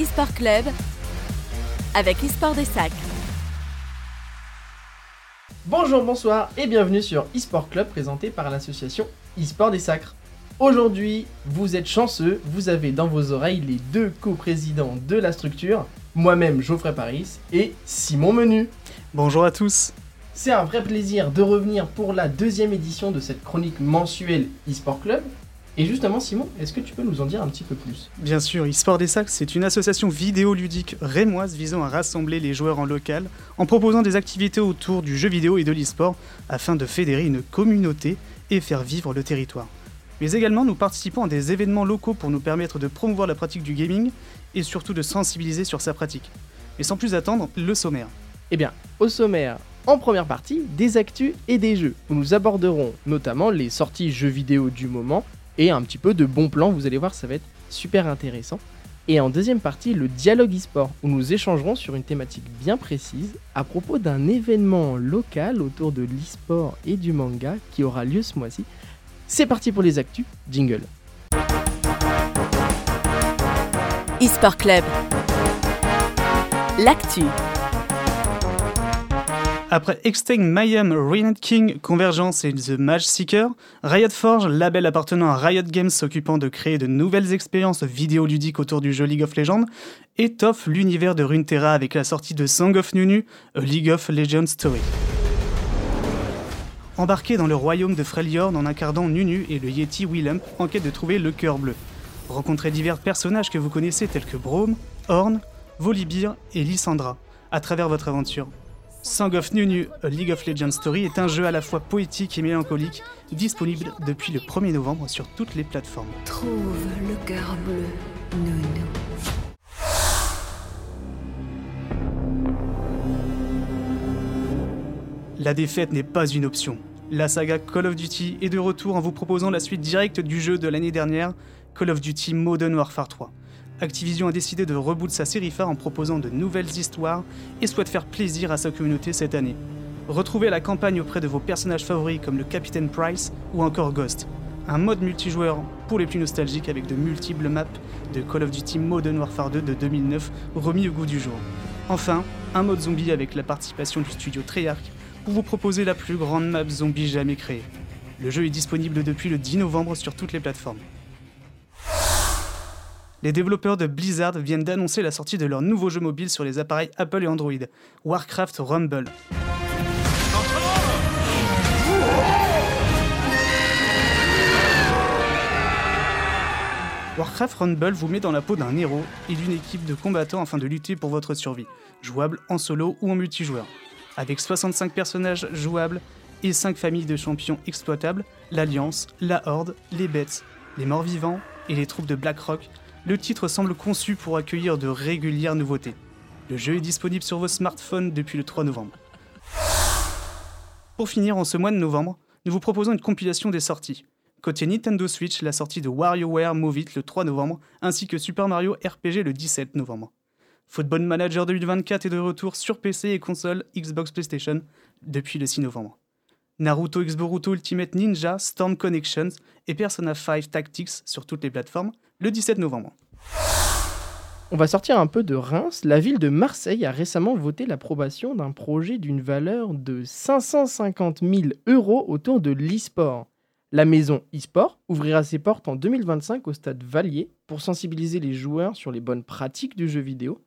eSport Club avec eSport des Sacres. Bonjour, bonsoir et bienvenue sur eSport Club présenté par l'association eSport des Sacres. Aujourd'hui, vous êtes chanceux, vous avez dans vos oreilles les deux co-présidents de la structure, moi-même Geoffrey Paris et Simon Menu. Bonjour à tous. C'est un vrai plaisir de revenir pour la deuxième édition de cette chronique mensuelle eSport Club. Et justement, Simon, est-ce que tu peux nous en dire un petit peu plus? Bien sûr, eSport des Sacs, c'est une association vidéoludique rémoise visant à rassembler les joueurs en local en proposant des activités autour du jeu vidéo et de l'e-sport afin de fédérer une communauté et faire vivre le territoire. Mais également, nous participons à des événements locaux pour nous permettre de promouvoir la pratique du gaming et surtout de sensibiliser sur sa pratique. Et sans plus attendre, le sommaire. Eh bien, au sommaire, en première partie, des actus et des jeux, où nous aborderons notamment les sorties jeux vidéo du moment et un petit peu de bons plans, vous allez voir, ça va être super intéressant. Et en deuxième partie, le dialogue e-sport, où nous échangerons sur une thématique bien précise à propos d'un événement local autour de l'e-sport et du manga qui aura lieu ce mois-ci. C'est parti pour les actus, jingle. eSport Club. L'actu. Après Extinct Mayhem, Renate King, Convergence et The Match Seeker, Riot Forge, label appartenant à Riot Games s'occupant de créer de nouvelles expériences vidéoludiques autour du jeu League of Legends, étoffe l'univers de Runeterra avec la sortie de Song of Nunu, A League of Legends Story. Embarqué dans le royaume de Freljord en incarnant Nunu et le Yeti Willem en quête de trouver le cœur bleu. Rencontrez divers personnages que vous connaissez tels que Braum, Horn, Volibear et Lysandra à travers votre aventure. Song of Nunu, A League of Legends Story est un jeu à la fois poétique et mélancolique, disponible depuis le 1er novembre sur toutes les plateformes. Trouve le cœur bleu, Nounou. La défaite n'est pas une option. La saga Call of Duty est de retour en vous proposant la suite directe du jeu de l'année dernière, Call of Duty Modern Warfare 3. Activision a décidé de reboot sa série phare en proposant de nouvelles histoires et souhaite faire plaisir à sa communauté cette année. Retrouvez la campagne auprès de vos personnages favoris comme le Captain Price ou encore Ghost. Un mode multijoueur pour les plus nostalgiques avec de multiples maps de Call of Duty Modern Warfare 2 de 2009 remis au goût du jour. Enfin, un mode zombie avec la participation du studio Treyarch pour vous proposer la plus grande map zombie jamais créée. Le jeu est disponible depuis le 10 novembre sur toutes les plateformes. Les développeurs de Blizzard viennent d'annoncer la sortie de leur nouveau jeu mobile sur les appareils Apple et Android, Warcraft Rumble. Warcraft Rumble vous met dans la peau d'un héros et d'une équipe de combattants afin de lutter pour votre survie, jouable en solo ou en multijoueur. Avec 65 personnages jouables et 5 familles de champions exploitables, l'Alliance, la Horde, les Bêtes, les Morts-Vivants et les troupes de Blackrock, le titre semble conçu pour accueillir de régulières nouveautés. Le jeu est disponible sur vos smartphones depuis le 3 novembre. Pour finir, en ce mois de novembre, nous vous proposons une compilation des sorties. Côté Nintendo Switch, la sortie de WarioWare Move It le 3 novembre, ainsi que Super Mario RPG le 17 novembre. Football Manager 2024 est de retour sur PC et console Xbox PlayStation depuis le 6 novembre. Naruto X Boruto Ultimate Ninja, Storm Connections et Persona 5 Tactics sur toutes les plateformes le 17 novembre. On va sortir un peu de Reims. La ville de Marseille a récemment voté l'approbation d'un projet d'une valeur de 550 000 euros autour de l'e-sport. La maison e-sport ouvrira ses portes en 2025 au stade Valier pour sensibiliser les joueurs sur les bonnes pratiques du jeu vidéo,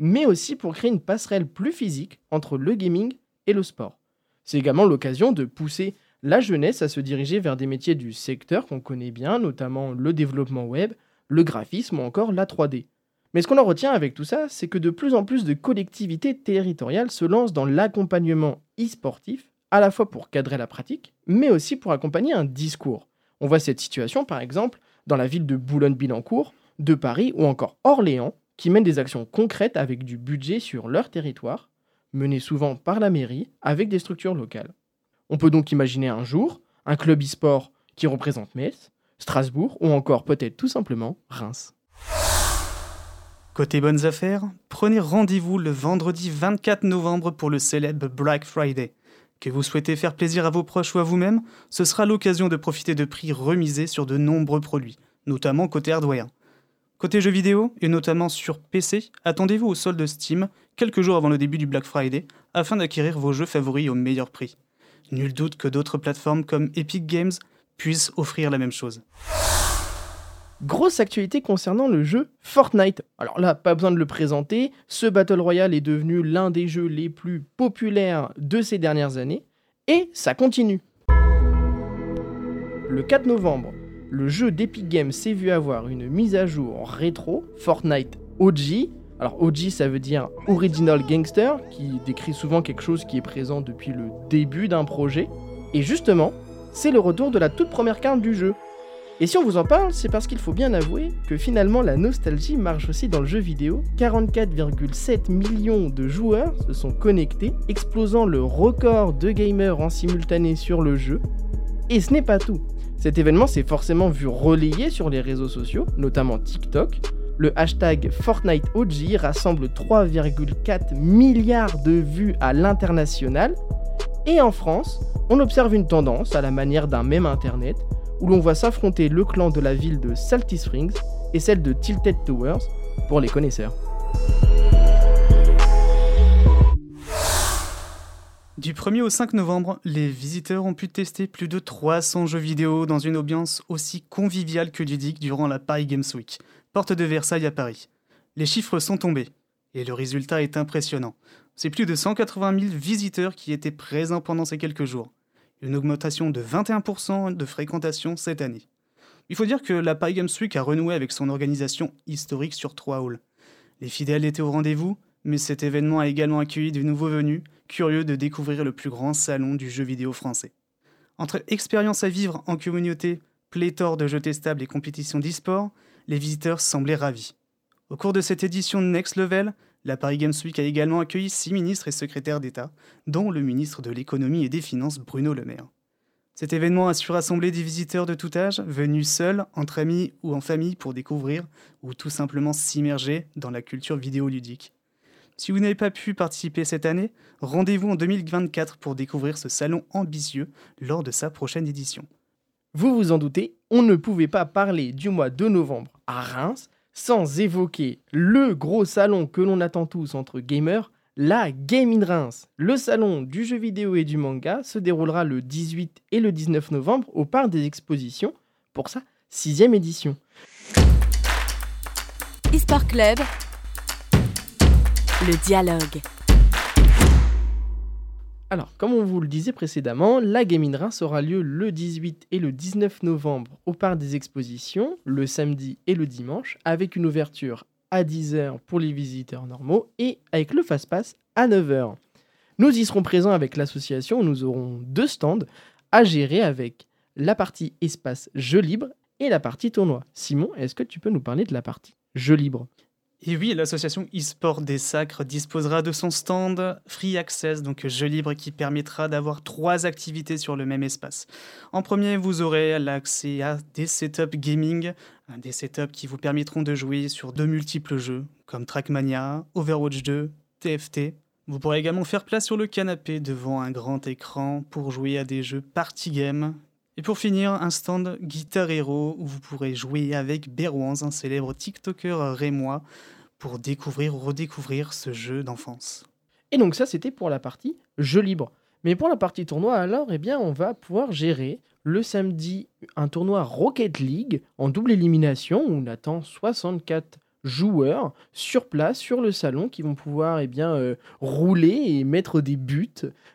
mais aussi pour créer une passerelle plus physique entre le gaming et le sport. C'est également l'occasion de pousser la jeunesse à se diriger vers des métiers du secteur qu'on connaît bien, notamment le développement web, le graphisme ou encore la 3D. Mais ce qu'on en retient avec tout ça, c'est que de plus en plus de collectivités territoriales se lancent dans l'accompagnement e-sportif, à la fois pour cadrer la pratique, mais aussi pour accompagner un discours. On voit cette situation par exemple dans la ville de Boulogne-Billancourt, de Paris ou encore Orléans, qui mènent des actions concrètes avec du budget sur leur territoire, menées souvent par la mairie, avec des structures locales. On peut donc imaginer un jour un club e-sport qui représente Metz, Strasbourg ou encore peut-être tout simplement Reims. Côté bonnes affaires, prenez rendez-vous le vendredi 24 novembre pour le célèbre Black Friday. Que vous souhaitez faire plaisir à vos proches ou à vous-même, ce sera l'occasion de profiter de prix remisés sur de nombreux produits, notamment côté hardware. Côté jeux vidéo, et notamment sur PC, attendez-vous au solde Steam quelques jours avant le début du Black Friday afin d'acquérir vos jeux favoris au meilleur prix. Nul doute que d'autres plateformes comme Epic Games puissent offrir la même chose. Grosse actualité concernant le jeu Fortnite. Alors là, pas besoin de le présenter, ce Battle Royale est devenu l'un des jeux les plus populaires de ces dernières années, et ça continue. Le 4 novembre, le jeu d'Epic Games s'est vu avoir une mise à jour rétro, Fortnite OG. Alors OG ça veut dire Original Gangster, qui décrit souvent quelque chose qui est présent depuis le début d'un projet. Et justement, c'est le retour de la toute première carte du jeu. Et si on vous en parle, c'est parce qu'il faut bien avouer que finalement la nostalgie marche aussi dans le jeu vidéo. 44,7 millions de joueurs se sont connectés, explosant le record de gamers en simultané sur le jeu. Et ce n'est pas tout. Cet événement s'est forcément vu relayé sur les réseaux sociaux, notamment TikTok. Le hashtag FortniteOG rassemble 3,4 milliards de vues à l'international. Et en France, on observe une tendance, à la manière d'un même internet, où l'on voit s'affronter le clan de la ville de Salty Springs et celle de Tilted Towers, pour les connaisseurs. Du 1er au 5 novembre, les visiteurs ont pu tester plus de 300 jeux vidéo dans une ambiance aussi conviviale que ludique durant la Paris Games Week, porte de Versailles à Paris. Les chiffres sont tombés, et le résultat est impressionnant. C'est plus de 180 000 visiteurs qui étaient présents pendant ces quelques jours. Une augmentation de 21% de fréquentation cette année. Il faut dire que la Paris Games Week a renoué avec son organisation historique sur trois halls. Les fidèles étaient au rendez-vous, mais cet événement a également accueilli de nouveaux venus, curieux de découvrir le plus grand salon du jeu vidéo français. Entre expériences à vivre en communauté, pléthore de jeux testables et compétitions d'e-sport, les visiteurs semblaient ravis. Au cours de cette édition Next Level, la Paris Games Week a également accueilli six ministres et secrétaires d'État, dont le ministre de l'économie et des finances Bruno Le Maire. Cet événement a su rassembler des visiteurs de tout âge, venus seuls, entre amis ou en famille pour découvrir ou tout simplement s'immerger dans la culture vidéoludique. Si vous n'avez pas pu participer cette année, rendez-vous en 2024 pour découvrir ce salon ambitieux lors de sa prochaine édition. Vous vous en doutez, on ne pouvait pas parler du mois de novembre à Reims sans évoquer le gros salon que l'on attend tous entre gamers, la Game in Reims. Le salon du jeu vidéo et du manga se déroulera le 18 et le 19 novembre au Parc des Expositions pour sa sixième édition. eSport Club, le dialogue. Alors, comme on vous le disait précédemment, la Game in Reims aura lieu le 18 et le 19 novembre au Parc des Expositions, le samedi et le dimanche, avec une ouverture à 10h pour les visiteurs normaux et avec le Fast Pass à 9h. Nous y serons présents avec l'association, nous aurons deux stands à gérer avec la partie espace jeu libre et la partie tournoi. Simon, est-ce que tu peux nous parler de la partie jeu libre? Et oui, l'association e-sport des Sacres disposera de son stand Free Access, donc jeu libre, qui permettra d'avoir trois activités sur le même espace. En premier, vous aurez l'accès à des setups gaming, hein, des setups qui vous permettront de jouer sur de multiples jeux, comme Trackmania, Overwatch 2, TFT. Vous pourrez également faire place sur le canapé devant un grand écran pour jouer à des jeux party game. Et pour finir, un stand Guitar Hero où vous pourrez jouer avec Berwans, un célèbre TikToker rémois, pour découvrir ou redécouvrir ce jeu d'enfance. Et donc ça, c'était pour la partie jeu libre. Mais pour la partie tournoi, alors, eh bien, on va pouvoir gérer le samedi un tournoi Rocket League en double élimination où on attend 64 joueurs sur place, sur le salon, qui vont pouvoir eh bien, euh, rouler et mettre des buts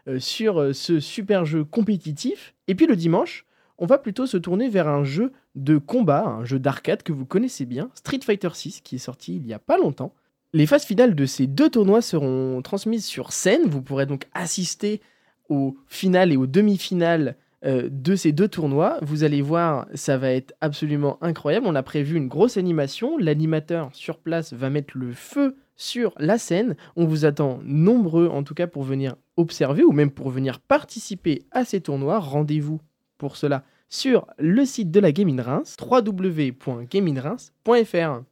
euh, sur euh, ce super jeu compétitif. Et puis le dimanche, on va plutôt se tourner vers un jeu de combat, un jeu d'arcade que vous connaissez bien, Street Fighter 6, qui est sorti il y a pas longtemps. Les phases finales de ces deux tournois seront transmises sur scène. Vous pourrez donc assister aux finales et aux demi-finales euh, de ces deux tournois. Vous allez voir, ça va être absolument incroyable. On a prévu une grosse animation. L'animateur sur place va mettre le feu sur la scène. On vous attend nombreux, en tout cas, pour venir observer ou même pour venir participer à ces tournois. Rendez-vous pour cela sur le site de la Game in Reims, www.gameinreims.fr.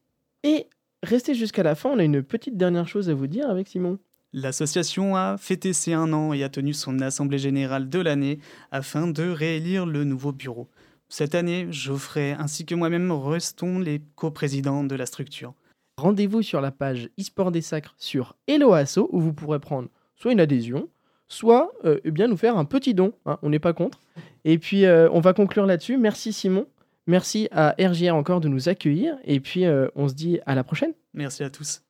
Et restez jusqu'à la fin, on a une petite dernière chose à vous dire avec Simon. L'association a fêté ses un an et a tenu son assemblée générale de l'année afin de réélire le nouveau bureau. Cette année, Geoffrey ainsi que moi-même restons les coprésidents de la structure. Rendez-vous sur la page eSport des Sacres sur Helloasso où vous pourrez prendre soit une adhésion, soit euh, eh bien nous faire un petit don. hein, on n'est pas contre. Et puis euh, on va conclure là-dessus. Merci Simon. Merci à RJR encore de nous accueillir. Et puis euh, on se dit à la prochaine. Merci à tous.